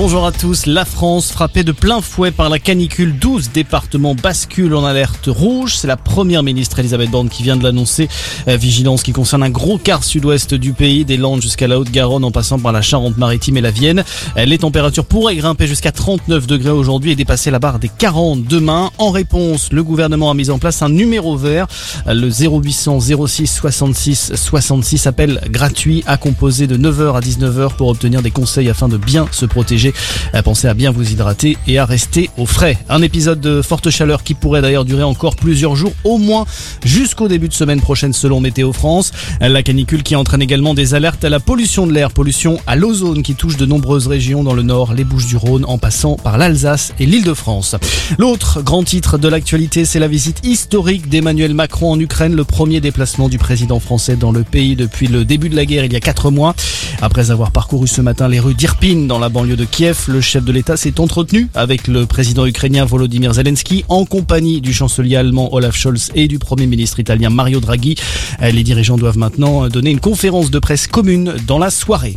Bonjour à tous. La France frappée de plein fouet par la canicule. 12 départements basculent en alerte rouge. C'est la première ministre Elisabeth Borne qui vient de l'annoncer. Euh, vigilance qui concerne un gros quart sud-ouest du pays, des Landes jusqu'à la Haute-Garonne en passant par la Charente-Maritime et la Vienne. Euh, Les températures pourraient grimper jusqu'à 39 degrés aujourd'hui et dépasser la barre des 40 demain. En réponse, le gouvernement a mis en place un numéro vert, euh, le 0800 06 66 66 appel gratuit à composer de 9h à 19h pour obtenir des conseils afin de bien se protéger. Euh, Pensez à bien vous hydrater et à rester au frais. Un épisode de forte chaleur qui pourrait d'ailleurs durer encore plusieurs jours, au moins jusqu'au début de semaine prochaine selon Météo France. La canicule qui entraîne également des alertes à la pollution de l'air, pollution à l'ozone qui touche de nombreuses régions dans le nord, les Bouches-du-Rhône en passant par l'Alsace et l'Île-de-France. L'autre grand titre de l'actualité, c'est la visite historique d'Emmanuel Macron en Ukraine, le premier déplacement du président français dans le pays depuis le début de la guerre il y a quatre mois. Après avoir parcouru ce matin les rues d'Irpin dans la banlieue de Kiev, le chef de l'État s'est entretenu avec le président ukrainien Volodymyr Zelensky en compagnie du chancelier allemand Olaf Scholz et du premier ministre italien Mario Draghi. Les dirigeants doivent maintenant donner une conférence de presse commune dans la soirée.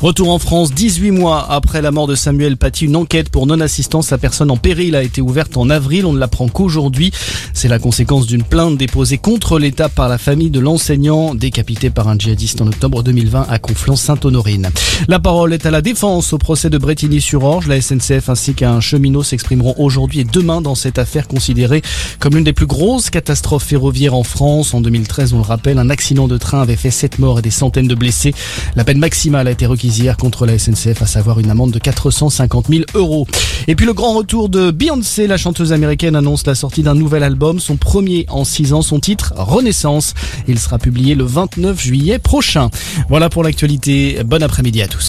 Retour en France, 18 mois après la mort de Samuel Paty, une enquête pour non-assistance à personne en péril a été ouverte en avril. On ne l'apprend qu'aujourd'hui. C'est la conséquence d'une plainte déposée contre l'État par la famille de l'enseignant décapité par un djihadiste en octobre 2020 à Conflans-Sainte-Honorine. La parole est à la défense au procès de Bretigny-sur-Orge. La SNCF ainsi qu'un cheminot s'exprimeront aujourd'hui et demain dans cette affaire considérée comme l'une des plus grosses catastrophes ferroviaires en France. En 2013, on le rappelle, un accident de train avait fait 7 morts et des centaines de blessés. La peine maximale a été requise contre la SNCF, à savoir une amende de 450 000 euros. Et puis le grand retour de Beyoncé, la chanteuse américaine annonce la sortie d'un nouvel album, son premier en 6 ans, son titre Renaissance. Il sera publié le 29 juillet prochain. Voilà pour l'actualité. Bon après-midi à tous.